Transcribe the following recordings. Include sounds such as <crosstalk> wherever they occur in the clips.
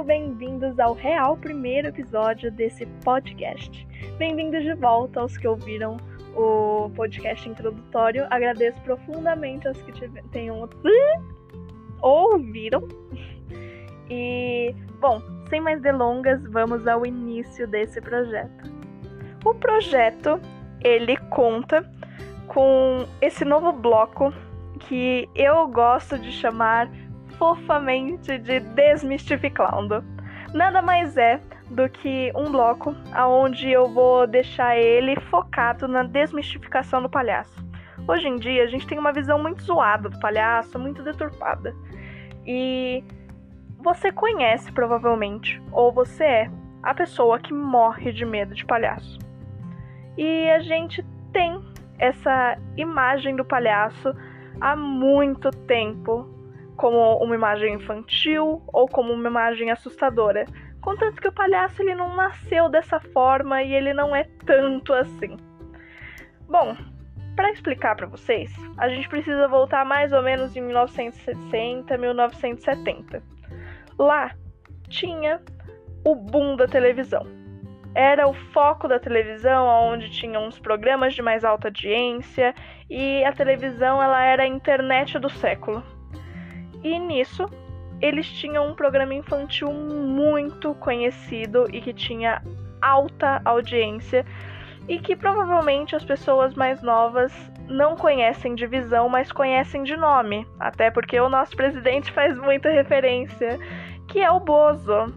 muito bem-vindos ao real primeiro episódio desse podcast. Bem-vindos de volta aos que ouviram o podcast introdutório. Agradeço profundamente aos que tenham <laughs> ouviram. E, bom, sem mais delongas, vamos ao início desse projeto. O projeto, ele conta com esse novo bloco que eu gosto de chamar fofamente de Desmistificando. Nada mais é do que um bloco aonde eu vou deixar ele focado na desmistificação do palhaço. Hoje em dia a gente tem uma visão muito zoada do palhaço, muito deturpada. E você conhece provavelmente, ou você é, a pessoa que morre de medo de palhaço. E a gente tem essa imagem do palhaço há muito tempo como uma imagem infantil ou como uma imagem assustadora. Contanto que o palhaço ele não nasceu dessa forma e ele não é tanto assim. Bom, para explicar para vocês, a gente precisa voltar mais ou menos em 1960, 1970. Lá tinha o boom da televisão. Era o foco da televisão, onde tinha uns programas de mais alta audiência, e a televisão ela era a internet do século. E nisso, eles tinham um programa infantil muito conhecido e que tinha alta audiência e que provavelmente as pessoas mais novas não conhecem de visão, mas conhecem de nome, até porque o nosso presidente faz muita referência, que é o Bozo.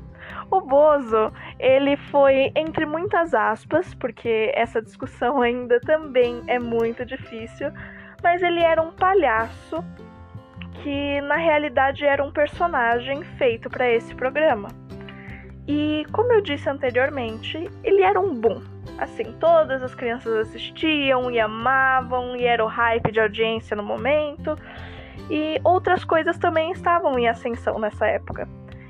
O Bozo, ele foi entre muitas aspas, porque essa discussão ainda também é muito difícil, mas ele era um palhaço que na realidade era um personagem feito para esse programa. E como eu disse anteriormente, ele era um boom. Assim, todas as crianças assistiam e amavam, e era o hype de audiência no momento. E outras coisas também estavam em ascensão nessa época.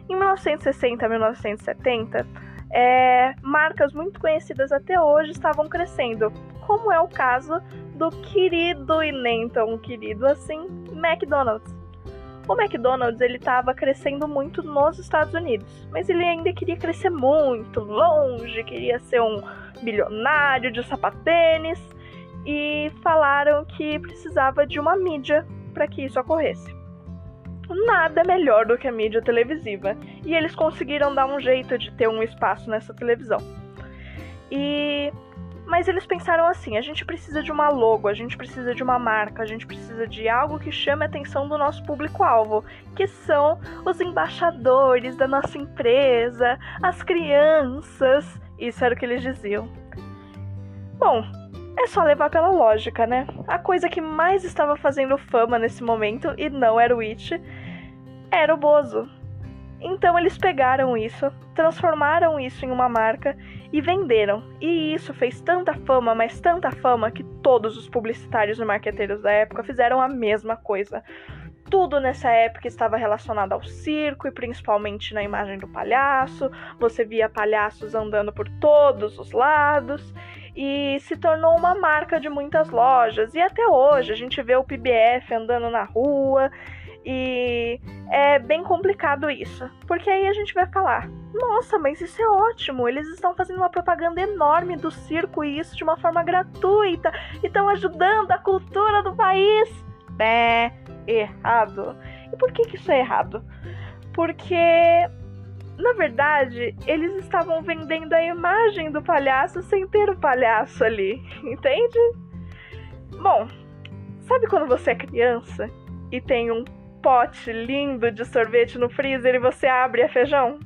Em 1960 a 1970, é, marcas muito conhecidas até hoje estavam crescendo, como é o caso do querido e nem tão querido assim McDonald's. O McDonald's ele estava crescendo muito nos Estados Unidos, mas ele ainda queria crescer muito longe, queria ser um bilionário de sapatênis e falaram que precisava de uma mídia para que isso ocorresse. Nada melhor do que a mídia televisiva, e eles conseguiram dar um jeito de ter um espaço nessa televisão. E mas eles pensaram assim: a gente precisa de uma logo, a gente precisa de uma marca, a gente precisa de algo que chame a atenção do nosso público-alvo, que são os embaixadores da nossa empresa, as crianças. Isso era o que eles diziam. Bom, é só levar pela lógica, né? A coisa que mais estava fazendo fama nesse momento, e não era o It, era o Bozo. Então eles pegaram isso, transformaram isso em uma marca e venderam. E isso fez tanta fama, mas tanta fama, que todos os publicitários e marqueteiros da época fizeram a mesma coisa. Tudo nessa época estava relacionado ao circo e principalmente na imagem do palhaço. Você via palhaços andando por todos os lados e se tornou uma marca de muitas lojas. E até hoje a gente vê o PBF andando na rua e é bem complicado isso, porque aí a gente vai falar: nossa, mas isso é ótimo, eles estão fazendo uma propaganda enorme do circo e isso de uma forma gratuita, e estão ajudando a cultura do país. É errado. E por que, que isso é errado? Porque, na verdade, eles estavam vendendo a imagem do palhaço sem ter o palhaço ali, <laughs> entende? Bom, sabe quando você é criança e tem um pote lindo de sorvete no freezer e você abre a feijão?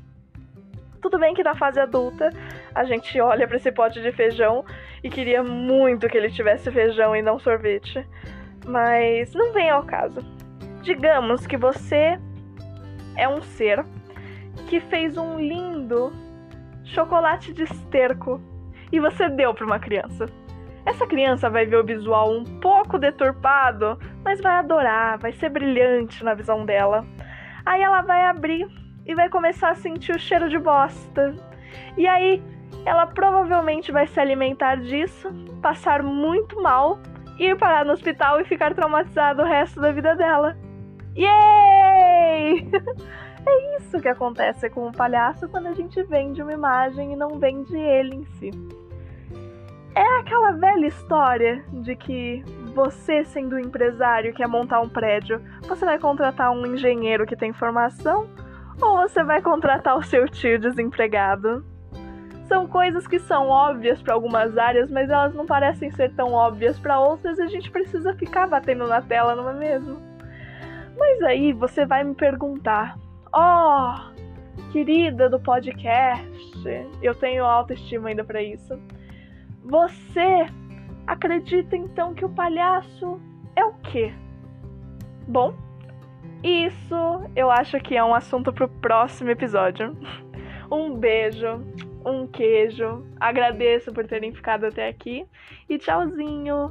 Tudo bem que na fase adulta a gente olha para esse pote de feijão e queria muito que ele tivesse feijão e não sorvete. Mas não vem ao caso. Digamos que você é um ser que fez um lindo chocolate de esterco e você deu para uma criança. Essa criança vai ver o visual um pouco deturpado, mas vai adorar, vai ser brilhante na visão dela. Aí ela vai abrir e vai começar a sentir o cheiro de bosta. E aí ela provavelmente vai se alimentar disso, passar muito mal, ir parar no hospital e ficar traumatizada o resto da vida dela. Yay! <laughs> É isso que acontece com o palhaço quando a gente vende uma imagem e não vende ele em si. É aquela velha história de que você, sendo um empresário, quer montar um prédio, você vai contratar um engenheiro que tem formação ou você vai contratar o seu tio desempregado? São coisas que são óbvias para algumas áreas, mas elas não parecem ser tão óbvias para outras e a gente precisa ficar batendo na tela, não é mesmo? Mas aí você vai me perguntar: "Ó, oh, querida do podcast, eu tenho autoestima ainda para isso. Você acredita então que o palhaço é o quê? Bom, isso eu acho que é um assunto pro próximo episódio. <laughs> Um beijo, um queijo. Agradeço por terem ficado até aqui e tchauzinho.